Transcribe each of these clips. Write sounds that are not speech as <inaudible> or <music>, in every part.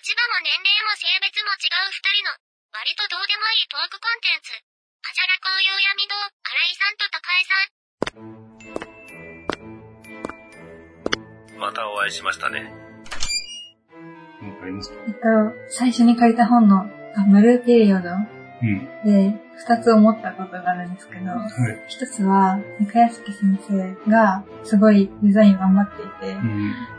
立場も年齢も性別も違う二人の、割とどうでもいいトークコンテンツ。あじゃら紅葉闇堂、新井さんと高江さん。またお会いしましたね。なんかありますかえっと、最初に借りた本の、あブルーピリオドうん。で、二つ思ったことがあるんですけど、はい。一つは、三河屋敷先生が、すごいデザイン頑張っていてう、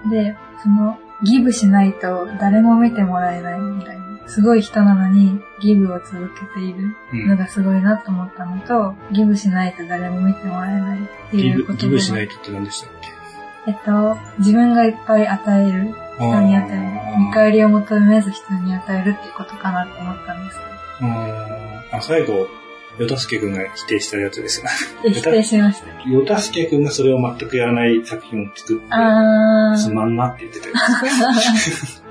ん。で、その、ギブしないと誰も見てもらえないみたいな。すごい人なのに、ギブを続けている。うん。のがすごいなと思ったのと、ギブしないと誰も見てもらえないっていうことギブしないとって何でしたっけ？えっと、自分がいっぱい与える、人に与える。見返りを求めず人に与えるっていうことかなと思ったんです。あーあ、最後、ヨタスケ君が否定したやつですよ。けど。で否定しました。ヨタスケ君がそれを全くやらない作品を作って。つまんなって言ってたよ。<laughs>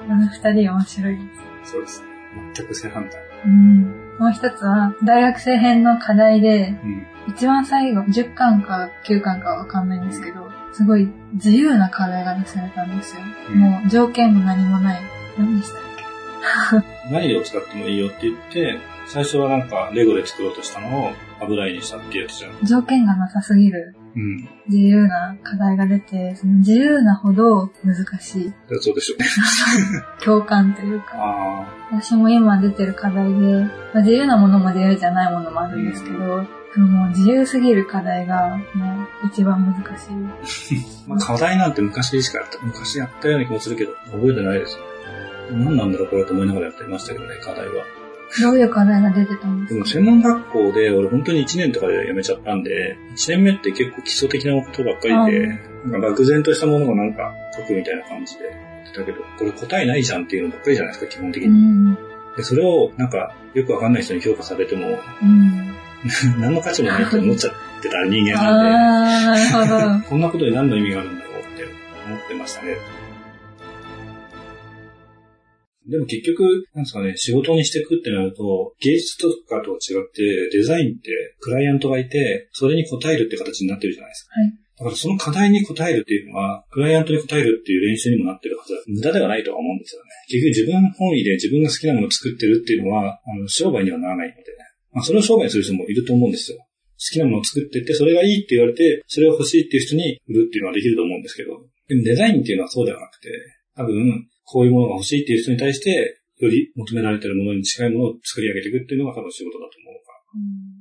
あの二人面白いです。そうですね。全く正反対。うん。もう一つは、大学生編の課題で、うん。一番最後、10巻か9巻かわかんないんですけど、すごい自由な課題が出されたんですよ。うんもう条件も何もない。何でしたっけ？<laughs> 何を使ってもいいよって言って、最初はなんかレゴで作ろうとしたのを油絵にしたってやつじゃん。条件がなさすぎるうん。自由な課題が出て、その自由なほど難しい。そうでしょうね。<laughs> 共感というか。あ私も今出てる課題で、まあ、自由なものも自由じゃないものもあるんですけど、そのもう自由すぎる課題がもう一番難しい。あ。<laughs> まあ課題なんて昔しかやった、昔やったような気もするけど、覚えてないですよ。何なんだろうこれと思いながらやってましたけどね、課題は。どういう課題が出てたんでですもか専門学校で俺本当に1年とかで辞めちゃったんで、1年目って結構基礎的なことばっかりで、なんか漠然としたものがなんか解くみたいな感じでやってたけど、これ答えないじゃんっていうのばっかりじゃないですか、基本的うに。ん。で、それをなんかよくわかんない人に評価されても、うん。何の価値もないって思っちゃってた人間なんで、<laughs> こんなことで何の意味があるんだろうって思ってましたね。でも結局、なんですかね、仕事にしていくってなると、芸術とかとは違って、デザインってクライアントがいて、それに応えるって形になってるじゃないですか。はいだからその課題に応えるっていうのは、クライアントに応えるっていう練習にもなってるはずだ。無駄ではないとは思うんですよね。結局自分本位で自分が好きなものを作ってるっていうのは、あの、商売にはならないので、まあ、それを商売にする人もいると思うんですよ。好きなものを作ってって、それがいいって言われて、それを欲しいっていう人に売るっていうのはできると思うんですけど、でもデザインっていうのはそうではなくて、多分、こういうものが欲しいっていう人に対して、より求められているものに近いものを作り上げていくっていうのが多分仕事だと思うかうん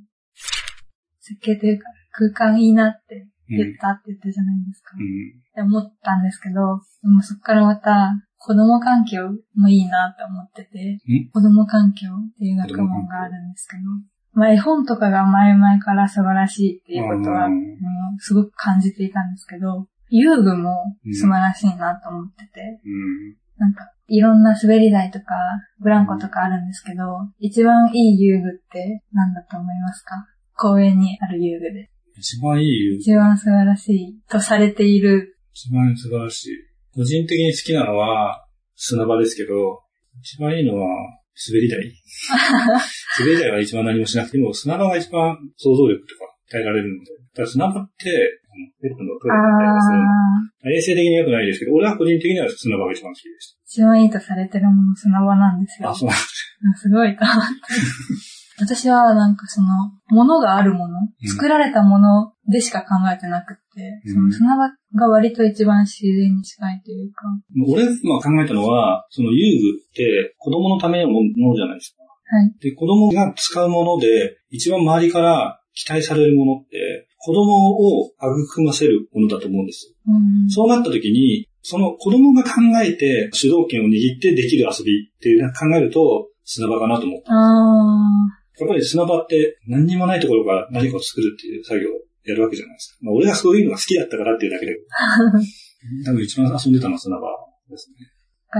設計というか、空間いいなってら。言ったって言ったじゃないですか。うん。って思ったんですけど、でもそっからまた、子供環境もいいなって思ってて、ん子供環境っていう学問があるんですけど、まあ絵本とかが前々から素晴らしいっていうことは、うんうんすごく感じていたんですけど、遊具も素晴らしいなと思ってて、うん。なんか、いろんな滑り台とか、ブランコとかあるんですけど、一番いい遊具って何だと思いますか？公園にある遊具で。一番いい、一番素晴らしいとされている。一番素晴らしい。個人的に好きなのは砂場ですけど、一番いいのは滑り台。<laughs> 滑り台は一番何もしなくても、砂場が一番想像力とか耐えられるので。ただ砂場って、ペットのトイレたりとかするのあー、衛生的に良くないですけど、俺は個人的には砂場が一番好きでし一番いいとされてるもの砂場なんですた。よあ、。そうなんうんすごいと思って。私はなんかその、物があるもの、うん作られたものでしか考えてなくって、うんその砂場が割と一番自然に近いというか、俺が今考えたのは、その遊具って子供のためのものじゃないですか。はい。で、子供が使うもので、一番周りから期待されるものって、子供を育ませるものだと思うんですよ。うん。そうなった時に、その子供が考えて主導権を握ってできる遊びっていうのを考えると砂場かなと思った。あやっぱり砂場って何にもないところから何かを作るっていう作業をやるわけじゃないですか。まあ、俺がそういうのが好きだったからっていうだけで、<laughs> 多分一番遊んでたのは砂場ですね。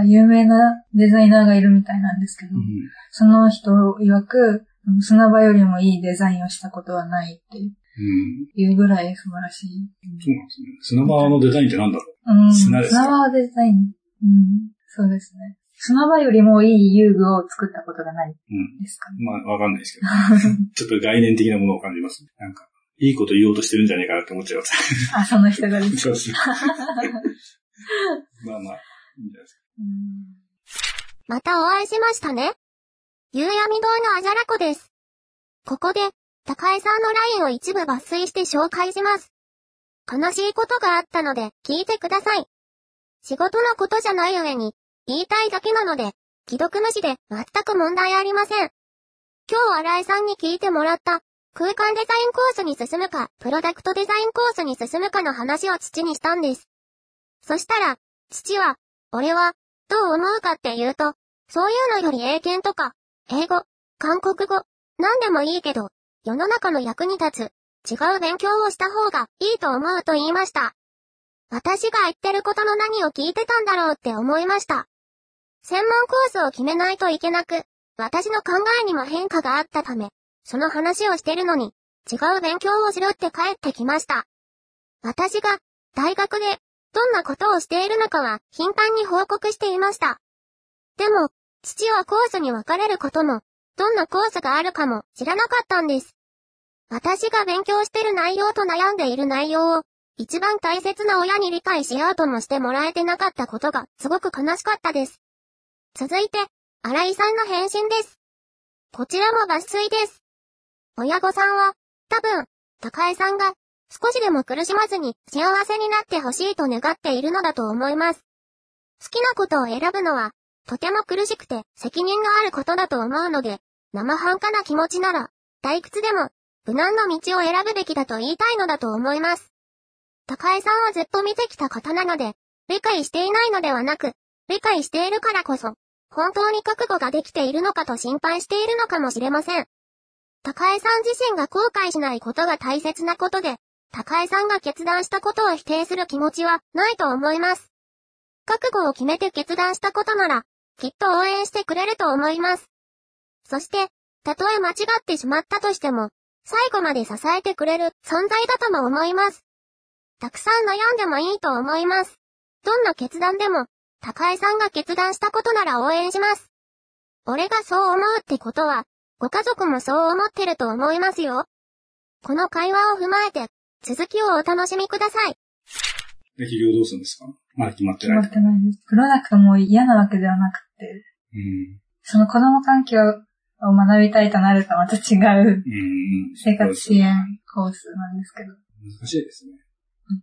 ー。有名なデザイナーがいるみたいなんですけど、うんその人曰く、砂場よりもいいデザインをしたことはないってうん。いうぐらい素晴らしい。そうなんですね。砂場のデザインってなんだろう？ん。砂ですか？砂場デザイン。うん。そうですね。砂場よりもいい遊具を作ったことがない。う。うん。ですかね。まあ、わかんないですけど。<laughs> ちょっと概念的なものを感じます。なんか、いいこと言おうとしてるんじゃないかなって思っちゃいます。あ、その人がです。そうそう。<laughs> まあまあ、いいんじゃないですか。うんまたお会いしましたね。夕闇堂のあじゃらこです。ここで、高井さんの LINE を一部抜粋して紹介します。悲しいことがあったので、聞いてください。仕事のことじゃない上に、言いたいだけなので、既読無視で全く問題ありません。今日新井さんに聞いてもらった、空間デザインコースに進むか、プロダクトデザインコースに進むかの話を父にしたんです。そしたら、父は、俺は、どう思うかって言うと、そういうのより英検とか、英語、韓国語、何でもいいけど、世の中の役に立つ、違う勉強をした方がいいと思うと言いました。私が言ってることの何を聞いてたんだろうって思いました。専門コースを決めないといけなく、私の考えにも変化があったため、その話をしてるのに、違う勉強をしろって帰ってきました。私が、大学で、どんなことをしているのかは頻繁に報告していました。でも、父はコースに分かれることも、どんなコースがあるかも知らなかったんです。私が勉強してる内容と悩んでいる内容を、一番大切な親に理解しようともしてもらえてなかったことがすごく悲しかったです。続いて、新井さんの返信です。こちらも抜粋です。親御さんは、多分、高江さんが、少しでも苦しまずに幸せになってほしいと願っているのだと思います。好きなことを選ぶのは、とても苦しくて責任のあることだと思うので、生半可な気持ちなら、退屈でも、無難な道を選ぶべきだと言いたいのだと思います。高江さんはずっと見てきた方なので、理解していないのではなく、理解しているからこそ、本当に覚悟ができているのかと心配しているのかもしれません。高江さん自身が後悔しないことが大切なことで、高江さんが決断したことを否定する気持ちはないと思います。覚悟を決めて決断したことなら、きっと応援してくれると思います。そして、たとえ間違ってしまったとしても、最後まで支えてくれる存在だとも思います。たくさん悩んでもいいと思います。どんな決断でも、高江さんが決断したことなら応援します。俺がそう思うってことは、ご家族もそう思ってると思いますよ。この会話を踏まえて、続きをお楽しみください。で、企業どうするんですか？まだ決まってない。決まってないです。プロダクトも嫌なわけではなくて、うん。その子供環境を学びたいとなるとまた違う。生活支援コースなんですけど、難しいですね。本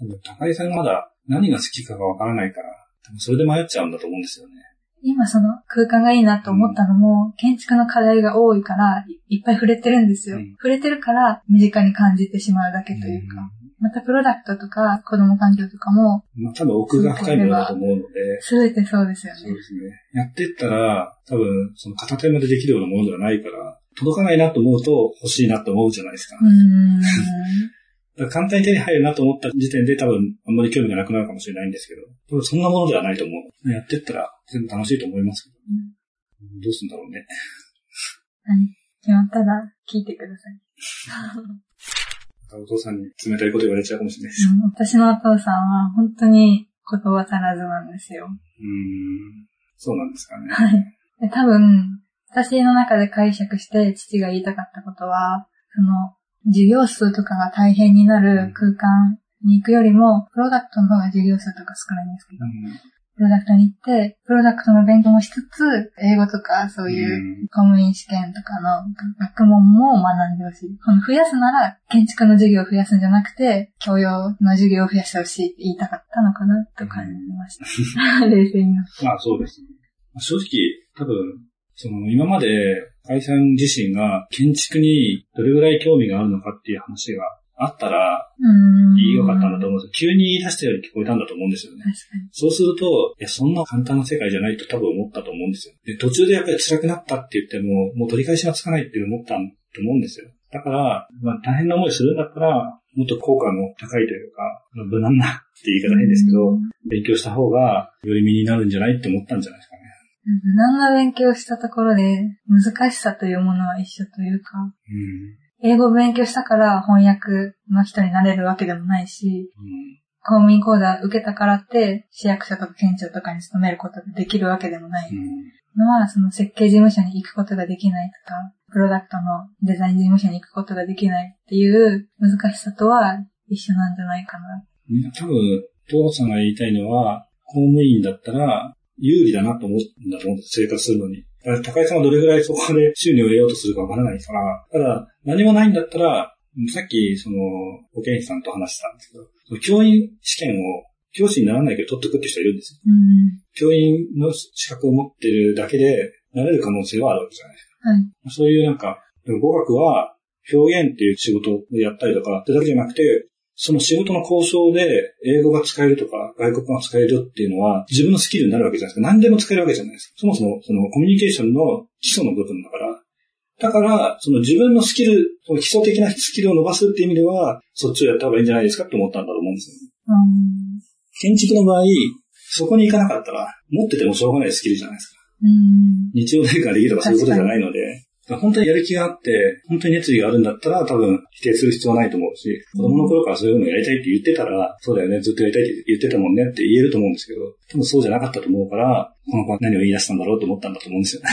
当に？高井さんがまだ何が好きかがわからないから、多分それで迷っちゃうんだと思うんですよね。今その空間がいいなと思ったのも、建築の課題が多いからいいっぱい触れてるんですよ。うん触れてるから身近に感じてしまうだけというか。またプロダクトとか子供環境とかも、うん。まあ多分奥が深いものだと思うので、すべてそうですよね。そうですね。やってったら、多分、その片手までできるようなものではないから、届かないなと思うと欲しいなと思うじゃないですか。うーん。<laughs> 簡単に手に入るなと思った時点で多分あんまり興味がなくなるかもしれないんですけど、多分そんなものではないと思う。やってったら全部楽しいと思いますけど。どうすんだろうね。はい。決まったら聞いてください。お父さんに冷たいこと言われちゃうかもしれないです。うん私のお父さんは本当に言葉足らずなんですよ。うーん。そうなんですかね。はい。で多分、私の中で解釈して父が言いたかったことは、その、授業数とかが大変になる空間に行くよりも、プロダクトの方が授業数とか少ないんですけど、プロダクトに行って、プロダクトの勉強もしつつ、英語とかそういう公務員試験とかの学問も学んでほしい。この増やすなら、建築の授業を増やすんじゃなくて、教養の授業を増やしてほしいって言いたかったのかなと感じました。<laughs> 冷静に。まあそうですね。まあ正直、多分、その今まで、愛さん自身が建築にどれぐらい興味があるのかっていう話があったら、うーん。言いよかったんだと思うんですよ。急に言い出したように聞こえたんだと思うんですよね。そうすると、いや、そんな簡単な世界じゃないと多分思ったと思うんですよ。で、途中でやっぱり辛くなったって言っても、もう取り返しがつかないって思ったと思うんですよ。だから、まあ大変な思いするんだったら、もっと効果の高いというか、無難なって言い方変ですけど、勉強した方がより身になるんじゃないって思ったんじゃないですかね。無難な勉強をしたところで、難しさというものは一緒というか、うん。英語を勉強したから翻訳の人になれるわけでもないし、うん。公務員講座受けたからって、市役所とか県庁とかに勤めることができるわけでもないうん。その設計事務所に行くことができないとか、プロダクトのデザイン事務所に行くことができないっていう難しさとは一緒なんじゃないかな。多分、父さんが言いたいのは、公務員だったら、有利だなと思うんだと思う、生活するのに。高井さんはどれぐらいそこで収入を得ようとするかわからないから、ただ、何もないんだったら、さっき、その、保健師さんと話したんですけど、教員試験を、教師にならないけど取ってくって人いるんですよ。うん。教員の資格を持ってるだけで、なれる可能性はあるわけじゃないですか。はい。そういうなんか、語学は表現っていう仕事をやったりとかってだけじゃなくて、その仕事の交渉で英語が使えるとか外国語が使えるっていうのは自分のスキルになるわけじゃないですか。何でも使えるわけじゃないですか。そもそもそのコミュニケーションの基礎の部分だから。だから、その自分のスキル、その基礎的なスキルを伸ばすっていう意味では、そっちをやった方がいいんじゃないですかって思ったんだと思うんですよ。うん。建築の場合、そこに行かなかったら、持っててもしょうがないスキルじゃないですか。うん。日曜大会ができるとかそういうことじゃないので、本当にやる気があって、本当に熱意があるんだったら多分否定する必要はないと思うし、子供の頃からそういうのやりたいって言ってたら、そうだよね、ずっとやりたいって言ってたもんねって言えると思うんですけど、多分そうじゃなかったと思うから、この子は何を言い出したんだろうと思ったんだと思うんですよね。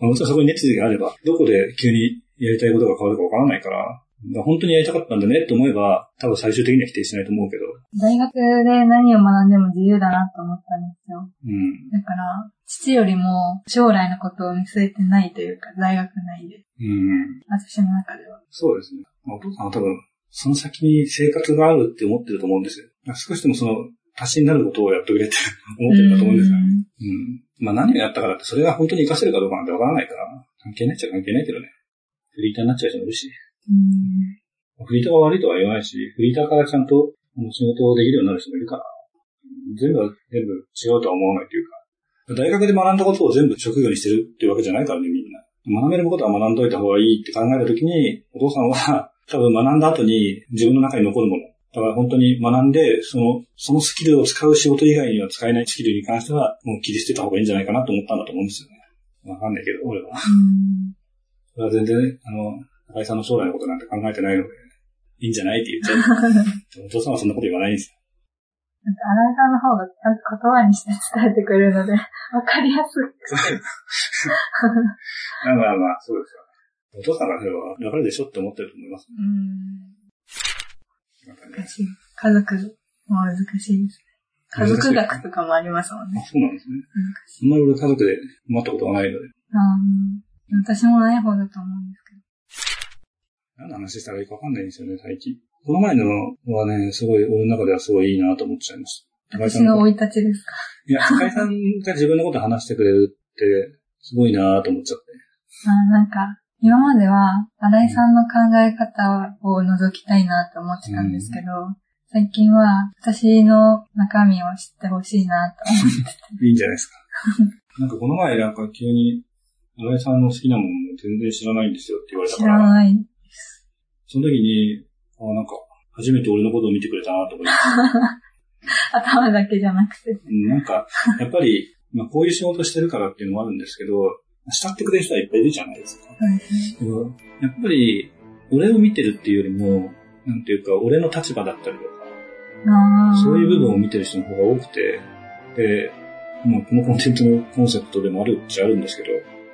<laughs> もちろんそこに熱意があれば、どこで急にやりたいことが変わるかわからないから本当にやりたかったんだねって思えば、多分最終的には否定しないと思うけど、大学で何を学んでも自由だなと思ったんですよ。うん。だから、父よりも将来のことを見据えてないというか、大学内で。うん。私の中では。そうですね。まあお父さんは多分、その先に生活があるって思ってると思うんですよ。少しでもその、足しになることをやってくれって思ってるんだと思うんですよ。うんうん。まあ何をやったからって、それが本当に活かせるかどうかなんてわからないから、関係ないっちゃ関係ないけどね。フリーターになっちゃう人もいるし、うん。フリーターが悪いとは言わないし、フリーターからちゃんと仕事をできるようになる人もいるから、全部は全部違うとは思わないというか、大学で学んだことを全部職業にしてるっていうわけじゃないからね、みんな。学べることは学んどいた方がいいって考えたときに、お父さんは <laughs> 多分学んだ後に自分の中に残るもの。だから本当に学んで、その、そのスキルを使う仕事以外には使えないスキルに関しては、もう切り捨てた方がいいんじゃないかなと思ったんだと思うんですよね。わかんないけど、俺は。うん。それは全然、あの、高井さんの将来のことなんて考えてないので、いいんじゃないって言っちゃう。<laughs> お父さんはそんなこと言わないんですよ。なんか、新井さんの方がちゃんと言葉にして伝えてくれるので、わかりやすく。まあまあまあ、そうですよね。お父さんからすれば、わかるでしょって思ってると思います。うん。なんかね難しい。家族も難しいですね。家族学とかもありますもんあね。そうなんですね。難しい。あんまり俺家族で困ったことがないので、うん私もない方だと思うんですけど。何の話したらいいかわかんないんですよね、最近。この前のはね、すごい、俺の中ではすごいいいなと思っちゃいました。私の生い立ちですか？いや、高井さんが自分のこと話してくれるって、すごいなと思っちゃって。あなんか、今までは、新井さんの考え方を覗きたいなと思ってたんですけど、最近は、私の中身を知ってほしいなと思って。いいんじゃないですか。<laughs> なんかこの前なんか急に、新井さんの好きなもの全然知らないんですよって言われた知からら、ない。その時に、あなんか、初めて俺のことを見てくれたなと思って。<laughs> 頭だけじゃなくて。うんなんか、やっぱり、<laughs> まあこういう仕事してるからっていうのもあるんですけど、慕ってくれる人はいっぱいいるじゃないですか。そうですね。けどやっぱり、俺を見てるっていうよりも、なんていうか、俺の立場だったりとか、そういう部分を見てる人の方が多くて、で、まあ、このコンテンツのコンセプトでもあるっちゃあるんですけど、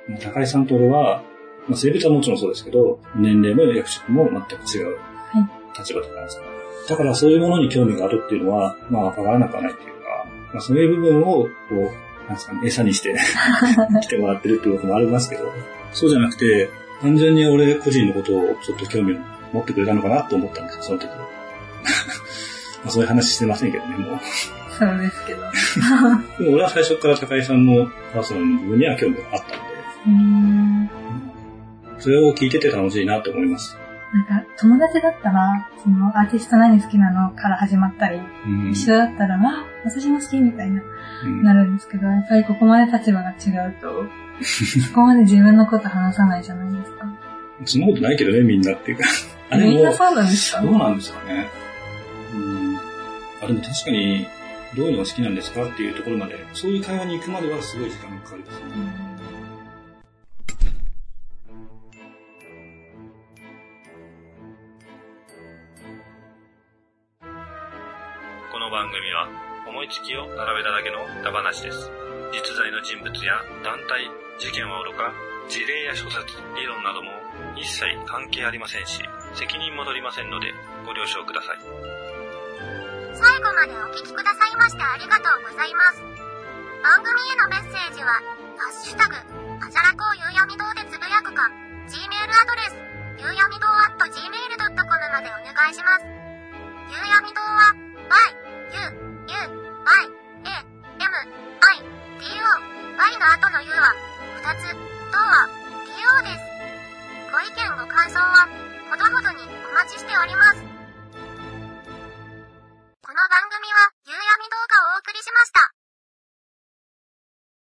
まあ高井さんと俺は、まあ、性別はもちろんそうですけど、年齢も役職も全く違う立場とかなんですか。だからそういうものに興味があるっていうのは、まあ、わからなくはないっていうか、まあ、そういう部分を、こう、なんですかね、餌にして <laughs> 来てもらってるっていうこともありますけど、そうじゃなくて、単純に俺個人のことをちょっと興味を持ってくれたのかなと思ったんですよ、その時は。<laughs> まあそういう話してませんけどね、もう。そうですけど。<laughs> でも俺は最初から高井さんのパーソナルの部分には興味があったんで、うーん。それを聞いてて楽しいなと思います。なんか、友達だったら、その、アーティスト何好きなのから始まったり、うん一緒だったら、あ、私も好きみたいな、うんなるんですけど、やっぱりここまで立場が違うと、<laughs> そこまで自分のこと話さないじゃないですか。そんなことないけどね、みんなっていうか。あ、でも、みんなそうなんですか？どうなんですかね。うん。あ、でも確かに、どういうのが好きなんですかっていうところまで、そういう会話に行くまではすごい時間がかかるですね。この番組は思いつきを並べただけの歌話です。実在の人物や団体、事件はおろか、事例や諸説、理論なども一切関係ありませんし、責任も取りませんのでご了承ください。最後までお聞きくださいましてありがとうございます。番組へのメッセージは、ハッシュタグ、あじゃらこうゆうやみ堂でつぶやくか、Gmail アドレス、ゆうやみ堂 at gmail.com までお願いします。ゆうやみ堂は、y, u, u, y, a, m, i, d, o, y の後の u は、二つ、とは、d, o です。ご意見ご感想は、ほどほどにお待ちしております。この番組は、ゆうやみ動画をお送りしました。